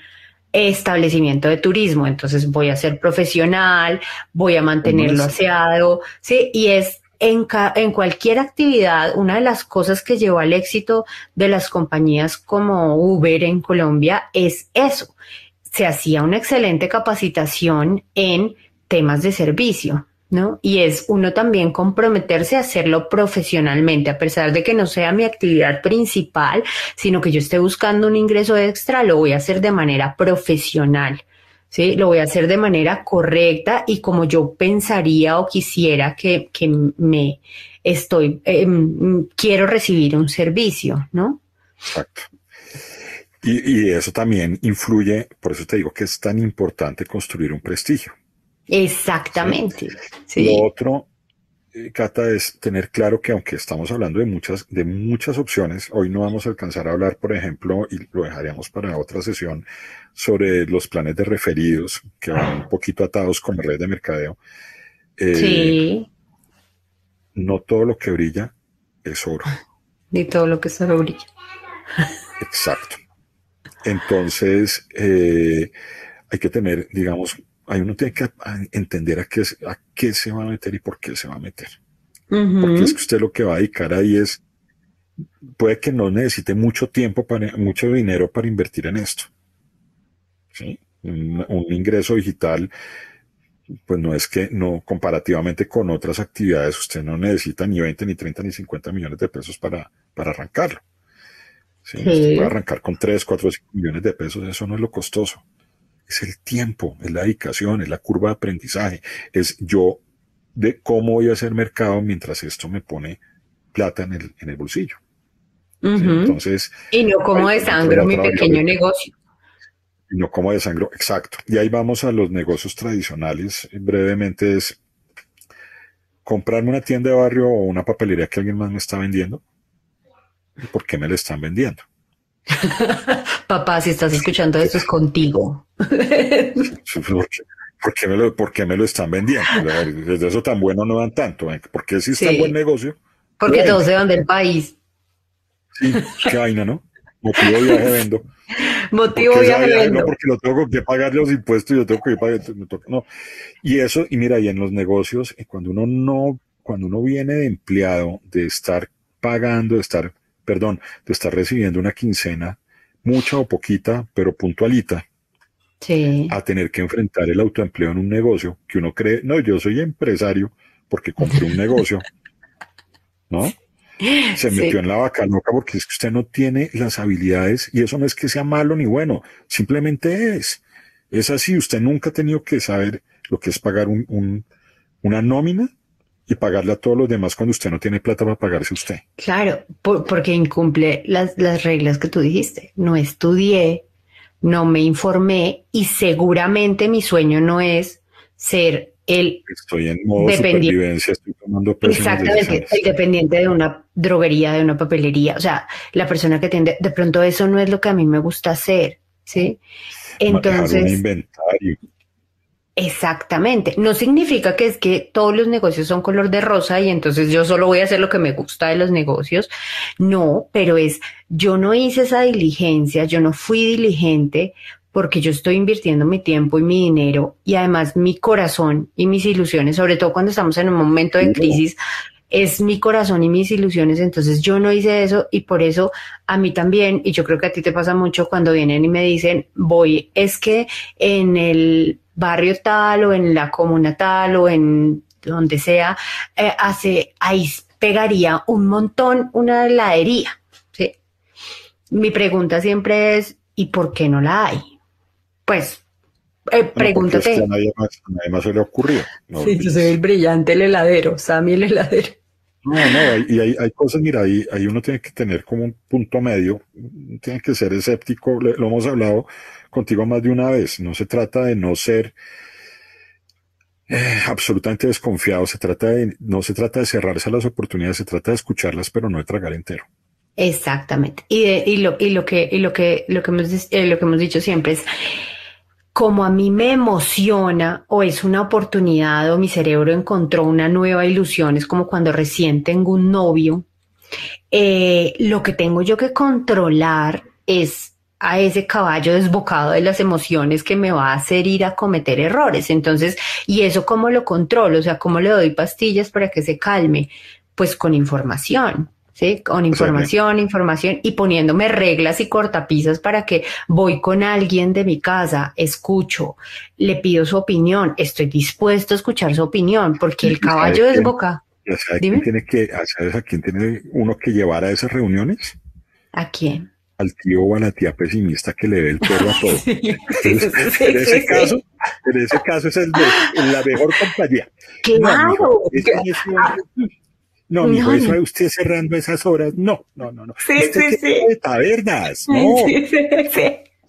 establecimiento de turismo. Entonces voy a ser profesional, voy a mantenerlo aseado, ¿sí? Y es en, en, cualquier actividad, una de las cosas que llevó al éxito de las compañías como Uber en Colombia es eso. Se hacía una excelente capacitación en temas de servicio. ¿No? Y es uno también comprometerse a hacerlo profesionalmente, a pesar de que no sea mi actividad principal, sino que yo esté buscando un ingreso extra, lo voy a hacer de manera profesional. ¿Sí? Lo voy a hacer de manera correcta y como yo pensaría o quisiera que, me estoy, em, quiero recibir un servicio, ¿no? Exacto. Y, y eso también influye, por eso te digo que es tan importante construir un prestigio. Exactamente. Lo otro, eh, Cata, es tener claro que aunque estamos hablando de muchas, de muchas opciones, hoy no vamos a alcanzar a hablar, por ejemplo, y lo dejaríamos para otra sesión, sobre los planes de referidos, que van un poquito atados con la red de mercadeo. Eh, sí. No todo lo que brilla es oro. Ni todo lo que es oro brilla. Exacto. Entonces, eh, hay que tener, digamos, hay uno tiene que entender a qué, a qué se va a meter y por qué se va a meter. Porque es que usted lo que va a dedicar ahí es, puede que no necesite mucho tiempo, para, mucho dinero para invertir en esto. ¿Sí? Un, un, ingreso digital, pues no es que no, comparativamente con otras actividades, usted no necesita ni 20, ni 30, ni 50 millones de pesos para, para arrancarlo. ¿Sí? Usted puede arrancar con 3, 4, 5 millones de pesos, eso no es lo costoso es el tiempo, es la dedicación, es la curva de aprendizaje, es yo de cómo voy a hacer mercado mientras esto me pone plata en el, en el bolsillo. Entonces. Y no como de sangre mi pequeño negocio. Y no como de sangre, exacto. Y ahí vamos a los negocios tradicionales. Brevemente es comprarme una tienda de barrio o una papelería que alguien más me está vendiendo. ¿Y por qué me la están vendiendo? Papá, si estás escuchando esto es contigo. ¿Por qué, me lo, me lo están vendiendo? De eso tan bueno no dan tanto. ¿eh? ¿Por qué si está buen negocio? Porque todos se van del país. Sí, qué vaina, ¿no? Motivo viaje vendo. Motivo viaje vendo. No, porque lo tengo que pagar los impuestos y yo tengo que pagar. No. Y eso, y mira, y en los negocios, cuando uno no, cuando uno viene de empleado, de estar pagando, de estar perdón, de estar recibiendo una quincena, mucha o poquita, pero puntualita, sí. a tener que enfrentar el autoempleo en un negocio que uno cree, no, yo soy empresario porque compré un negocio, ¿no? Se metió en la vaca loca porque es que usted no tiene las habilidades y eso no es que sea malo ni bueno, simplemente es. Es así, usted nunca ha tenido que saber lo que es pagar un, una nómina y pagarle a todos los demás cuando usted no tiene plata para pagarse usted. Claro, porque incumple las, las reglas que tú dijiste. No estudié, no me informé y seguramente mi sueño no es ser el estoy en modo supervivencia, estoy tomando Exactamente, el dependiente de una droguería, de una papelería, o sea, la persona que tiende, de pronto eso no es lo que a mí me gusta hacer, ¿sí? Entonces, un inventario. Exactamente. No significa que es que todos los negocios son color de rosa y entonces yo solo voy a hacer lo que me gusta de los negocios. No, pero es, yo no hice esa diligencia, yo no fui diligente porque yo estoy invirtiendo mi tiempo y mi dinero y además mi corazón y mis ilusiones, sobre todo cuando estamos en un momento de crisis, es mi corazón y mis ilusiones, entonces yo no hice eso y por eso a mí también, y yo creo que a ti te pasa mucho cuando vienen y me dicen, voy, es que en el barrio tal o en la comuna tal o en donde sea, eh, hace, ahí pegaría un montón una heladería. ¿sí? Mi pregunta siempre es, ¿y por qué no la hay? Pues, eh, pregúntate. a nadie más, se le ocurrió. sí, yo soy el brillante, el heladero, Sammy el heladero. No, no, y hay, hay, cosas, mira, ahí, ahí uno tiene que tener como un punto medio, tiene que ser escéptico, lo hemos hablado contigo más de una vez, no se trata de no ser eh, absolutamente desconfiado, se trata de, no se trata de cerrarse a las oportunidades, se trata de escucharlas, pero no de tragar entero. Exactamente. Y, y, lo, y lo que, y lo que, lo que hemos, eh, lo que hemos dicho siempre es, como a mí me emociona o es una oportunidad o mi cerebro encontró una nueva ilusión, es como cuando recién tengo un novio, eh, lo que tengo yo que controlar es a ese caballo desbocado de las emociones que me va a hacer ir a cometer errores. Entonces, ¿y eso cómo lo controlo? O sea, ¿cómo le doy pastillas para que se calme? Pues con información. ¿sí? Con información, información y poniéndome reglas y cortapisas para que voy con alguien de mi casa, escucho, le pido su opinión, estoy dispuesto a escuchar su opinión, porque el caballo desboca. ¿A quién tiene que, ¿sabes a quién tiene uno que llevar a esas reuniones? ¿A quién? Al tío o a la tía pesimista que le ve el perro a todo. en ese caso, en ese caso es el la mejor compañía. Claro. No, mijo, eso de usted cerrando esas horas. No, no, no, no. Sí, sí, sí. De tabernas, no. Sí, sí, sí.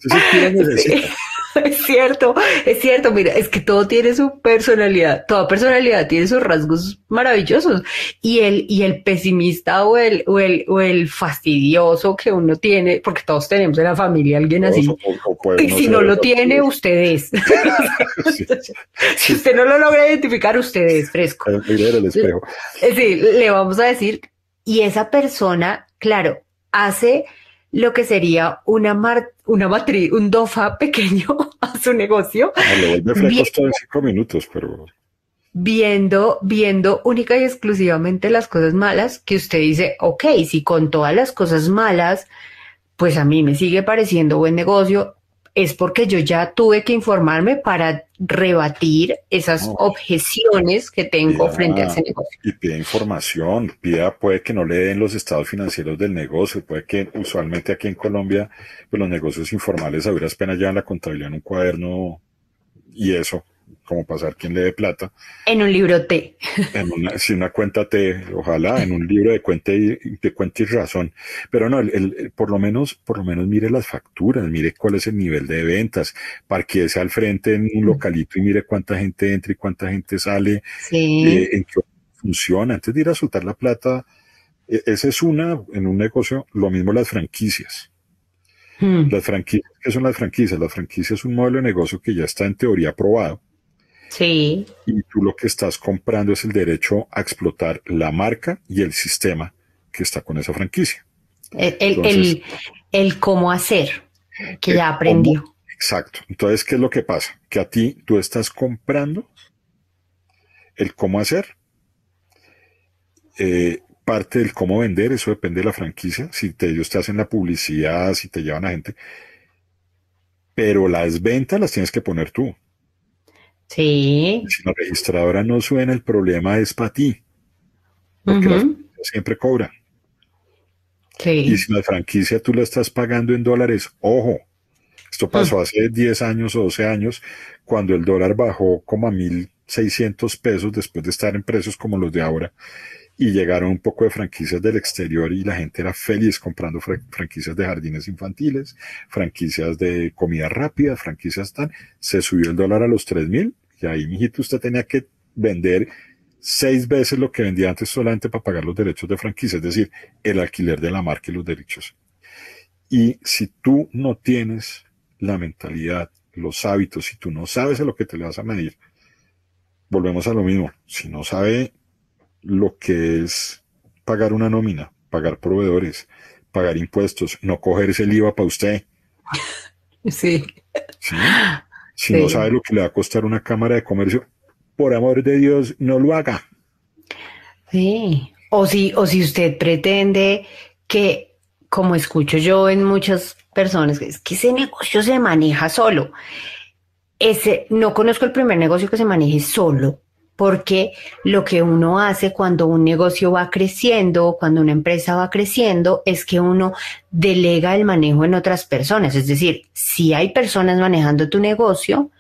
Eso es necesita. Es cierto, es cierto, mira, es que todo tiene su personalidad, toda personalidad tiene sus rasgos maravillosos y el, y el pesimista o el, o el, o el fastidioso que uno tiene, porque todos tenemos en la familia alguien así, y si no lo tiene, usted es. si usted no lo logra identificar, usted es fresco. El espejo. Sí, le vamos a decir, y esa persona, claro, hace lo que sería una, una matriz, un DOFA pequeño a su negocio. Ah, lo vuelve en cinco minutos, pero... Viendo, viendo única y exclusivamente las cosas malas, que usted dice, ok, si con todas las cosas malas, pues a mí me sigue pareciendo buen negocio, es porque yo ya tuve que informarme para rebatir esas objeciones que tengo frente a ese negocio. Y pide información, pida, puede que no le den los estados financieros del negocio, puede que usualmente aquí en Colombia, pues los negocios informales a duras penas llevan la contabilidad en un cuaderno y eso como pasar quien le dé plata. En un libro T. En una, si una cuenta T, ojalá, en un libro de cuenta y, de cuenta y razón. Pero no, el, por lo menos, por lo menos mire las facturas, mire cuál es el nivel de ventas, parqueese al frente en un localito y mire cuánta gente entra y cuánta gente sale, eh, en qué funciona. Antes de ir a soltar la plata, e, esa es una, en un negocio, lo mismo las franquicias. Hmm. Las franquicias, ¿qué son las franquicias? Las franquicias es un modelo de negocio que ya está en teoría aprobado Sí. Y tú lo que estás comprando es el derecho a explotar la marca y el sistema que está con esa franquicia. El, el, cómo hacer, que ya aprendió. exacto. Entonces, ¿qué es lo que pasa? Que a ti tú estás comprando el cómo hacer. Eh, parte del cómo vender, eso depende de la franquicia, si te, ellos te hacen la publicidad, si te llevan a gente, pero las ventas las tienes que poner tú. Sí. Si la registradora no suena, el problema es para ti. Porque la siempre cobra. Sí. Y si la franquicia tú la estás pagando en dólares, ojo, esto pasó mm. hace 10 años o 12 años, cuando el dólar bajó como a 1.600 pesos después de estar en precios como los de ahora. Y llegaron un poco de franquicias del exterior y la gente era feliz comprando franquicias de jardines infantiles, franquicias de comida rápida, franquicias tan. Se subió el dólar a los 3.000 y ahí, mijito, usted tenía que vender seis veces lo que vendía antes solamente para pagar los derechos de franquicia, es decir, el alquiler de la marca y los derechos. Y si tú no tienes la mentalidad, los hábitos, si tú no sabes a lo que te le vas a medir, volvemos a lo mismo. Si no sabe lo que es pagar una nómina, pagar proveedores, pagar impuestos, no cogerse el IVA para usted. Sí. ¿Sí? Si no sabe lo que le va a costar una cámara de comercio, por amor de Dios, no lo haga. Sí. O si, o si usted pretende que, como escucho yo en muchas personas, es que ese negocio se maneja solo. Ese, no conozco el primer negocio que se maneje solo, porque lo que uno hace cuando un negocio va creciendo, cuando una empresa va creciendo, es que uno delega el manejo en otras personas. Es decir, si hay personas manejando tu negocio,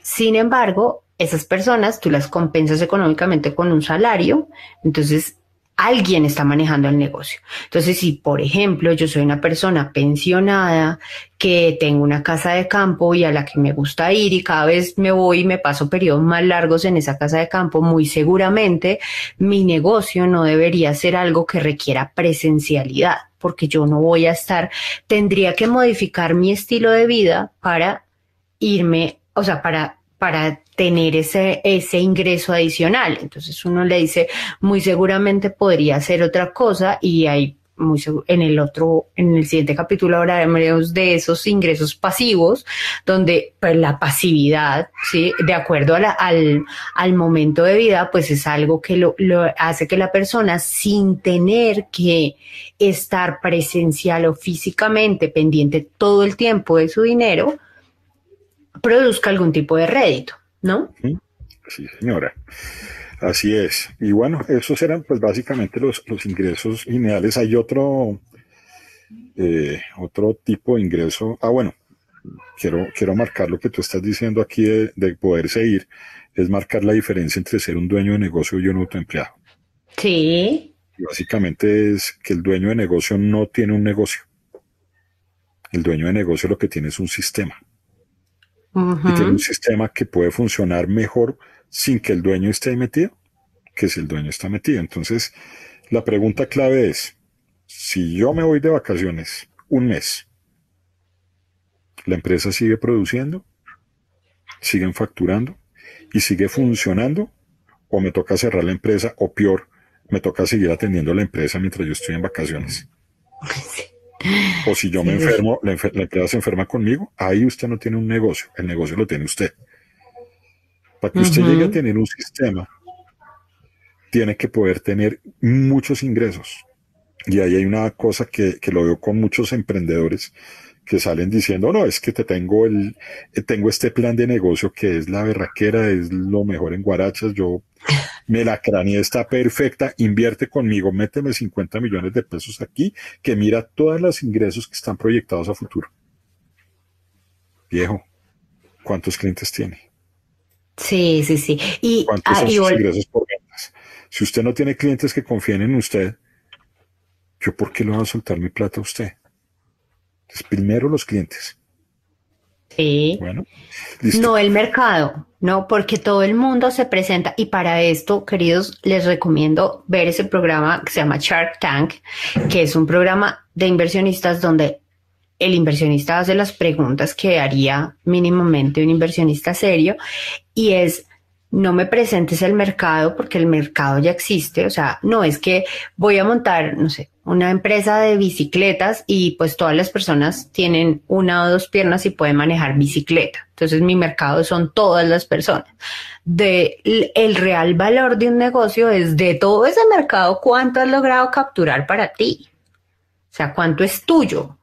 sin embargo, esas personas tú las compensas económicamente con un salario, entonces alguien está manejando el negocio. Entonces, si por ejemplo yo soy una persona pensionada que tengo una casa de campo y a la que me gusta ir y cada vez me voy y me paso periodos más largos en esa casa de campo, muy seguramente mi negocio no debería ser algo que requiera presencialidad, porque yo no voy a estar, tendría que modificar mi estilo de vida para irme, o sea, para para tener ese, ese ingreso adicional. Entonces uno le dice, muy seguramente podría hacer otra cosa y hay muy en el otro, en el siguiente capítulo hablaremos de esos ingresos pasivos, donde pues, la pasividad, ¿sí? de acuerdo al, al, momento de vida, pues es algo que lo, lo hace que la persona, sin tener que estar presencial o físicamente pendiente todo el tiempo de su dinero, produzca algún tipo de rédito, ¿no? Sí, señora. Así es. Y bueno, esos eran pues básicamente los, ingresos lineales. Hay otro, eh, otro tipo de ingreso. Ah, bueno, quiero, quiero marcar lo que tú estás diciendo aquí de, de poder seguir, es marcar la diferencia entre ser un dueño de negocio y un autoempleado. Sí. Y básicamente es que el dueño de negocio no tiene un negocio. El dueño de negocio lo que tiene es un sistema y tiene un sistema que puede funcionar mejor sin que el dueño esté metido que si el dueño está metido. Entonces, la pregunta clave es, si yo me voy de vacaciones un mes, ¿la empresa sigue produciendo? ¿Siguen facturando? ¿Y sigue funcionando? ¿O me toca cerrar la empresa? O peor, me toca seguir atendiendo a la empresa mientras yo estoy en vacaciones. O si yo me enfermo, la, empresa se enferma conmigo, ahí usted no tiene un negocio, el negocio lo tiene usted. Para que usted llegue a tener un sistema, tiene que poder tener muchos ingresos. Y ahí hay una cosa que, que lo veo con muchos emprendedores que salen diciendo, no, es que te tengo el, eh, tengo este plan de negocio que es la berraquera, es lo mejor en guarachas, yo me la craneé, está perfecta, invierte conmigo, méteme 50 millones de pesos aquí, que mira todos los ingresos que están proyectados a futuro. Viejo, ¿cuántos clientes tiene? Sí, sí, sí. Y, ¿Cuántos ah, son sus ingresos por ventas? Si usted no tiene clientes que confíen en usted, ¿yo por qué le voy a soltar mi plata a usted? Primero los clientes. Sí. Bueno, no el mercado, no, porque todo el mundo se presenta y para esto, queridos, les recomiendo ver ese programa que se llama Shark Tank, que es un programa de inversionistas donde el inversionista hace las preguntas que haría mínimamente un inversionista serio y es no me presentes el mercado porque el mercado ya existe, o sea, no es que voy a montar, no sé, una empresa de bicicletas y pues todas las personas tienen una o dos piernas y pueden manejar bicicleta. Entonces mi mercado son todas las personas. De el real valor de un negocio es de todo ese mercado cuánto has logrado capturar para ti. O sea, cuánto es tuyo,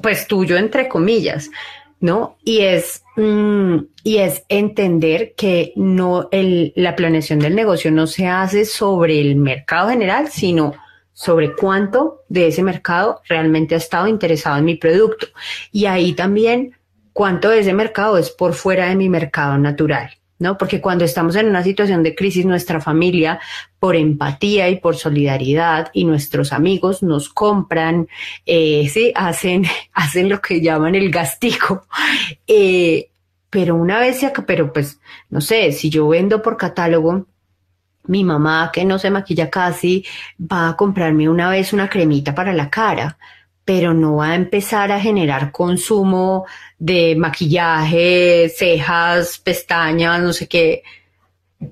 pues tuyo entre comillas. ¿no? Y es, mm, y es entender que no el, la planeación del negocio no se hace sobre el mercado general, sino sobre cuánto de ese mercado realmente ha estado interesado en mi producto. Y ahí también cuánto de ese mercado es por fuera de mi mercado natural. ¿no? Porque cuando estamos en una situación de crisis, nuestra familia, por empatía y por solidaridad, y nuestros amigos nos compran, eh, sí, hacen, hacen lo que llaman el gastico. Eh, pero una vez pero pues, no sé, si yo vendo por catálogo, mi mamá, que no se maquilla casi, va a comprarme una vez una cremita para la cara pero no va a empezar a generar consumo de maquillaje, cejas, pestañas, no sé qué,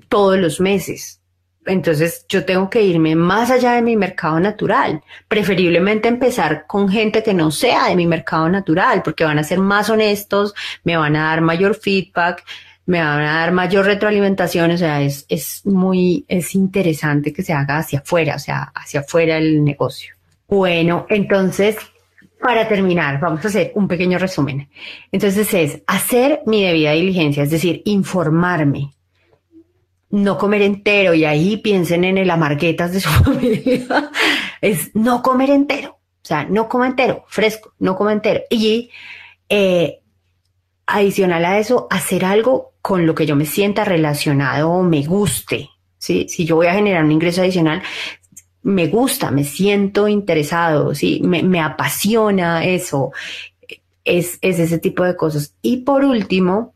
todos los meses. Entonces yo tengo que irme más allá de mi mercado natural, preferiblemente empezar con gente que no sea de mi mercado natural, porque van a ser más honestos, me van a dar mayor feedback, me van a dar mayor retroalimentación, o sea, es, es muy, es interesante que se haga hacia afuera, o sea, hacia afuera el negocio. Bueno, entonces, para terminar, vamos a hacer un pequeño resumen. Entonces es hacer mi debida diligencia, es decir, informarme, no comer entero, y ahí piensen en el amarguetas de su familia, es no comer entero, o sea, no comer entero, fresco, no comer entero. Y eh, adicional a eso, hacer algo con lo que yo me sienta relacionado o me guste. ¿sí? Si yo voy a generar un ingreso adicional, me gusta, me siento interesado, ¿sí? me, apasiona eso. Es, es ese tipo de cosas. Y por último,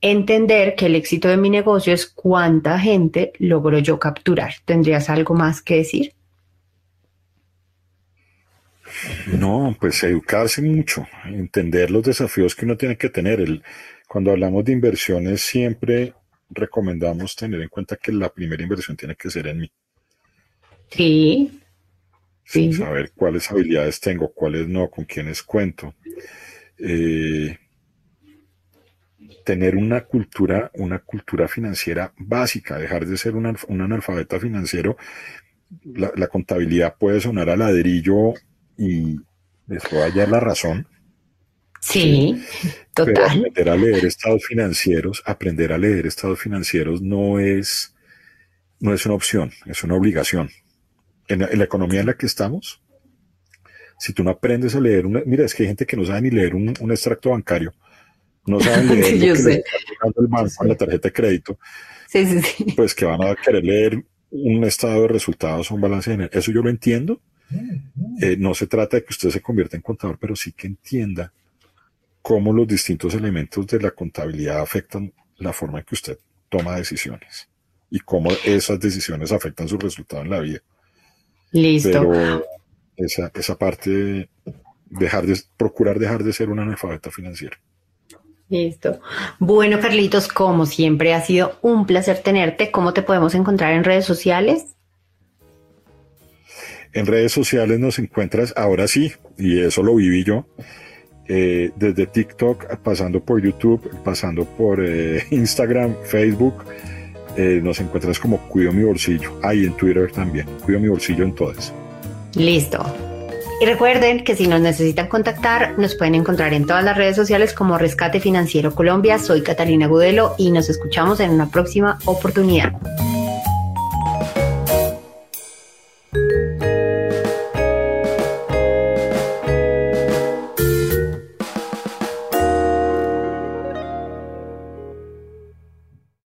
entender que el éxito de mi negocio es cuánta gente logro yo capturar. ¿Tendrías algo más que decir? No, pues educarse mucho, entender los desafíos que uno tiene que tener. El, cuando hablamos de inversiones, siempre recomendamos tener en cuenta que la primera inversión tiene que ser en mí. Sí. sí. Saber cuáles habilidades tengo, cuáles no, con quiénes cuento. Eh, tener una cultura, una cultura financiera básica, dejar de ser un, analfabeta financiero. La, contabilidad puede sonar a ladrillo y les hallar la razón. Sí, total. Pero aprender a leer estados financieros, aprender a leer estados financieros no es, no es una opción, es una obligación. En la, economía en la que estamos, si tú no aprendes a leer una, mira, es que hay gente que no sabe ni leer un, extracto bancario, no saben leer lo que le el banco en la tarjeta de crédito, sí, sí, sí. pues que van a querer leer un estado de resultados o un balance de Eso yo lo entiendo. Eh, no se trata de que usted se convierta en contador, pero sí que entienda cómo los distintos elementos de la contabilidad afectan la forma en que usted toma decisiones y cómo esas decisiones afectan su resultado en la vida. Listo. Pero esa, esa parte, dejar de, procurar dejar de ser un analfabeta financiero. Listo. Bueno, Carlitos, como siempre, ha sido un placer tenerte. ¿Cómo te podemos encontrar en redes sociales? En redes sociales nos encuentras, ahora sí, y eso lo viví yo, eh, desde TikTok, pasando por YouTube, pasando por eh, Instagram, Facebook, eh, nos encuentras como Cuido mi bolsillo. Ahí en Twitter también, Cuido mi bolsillo en todas. Listo. Y recuerden que si nos necesitan contactar, nos pueden encontrar en todas las redes sociales como Rescate Financiero Colombia. Soy Catalina Gudelo y nos escuchamos en una próxima oportunidad.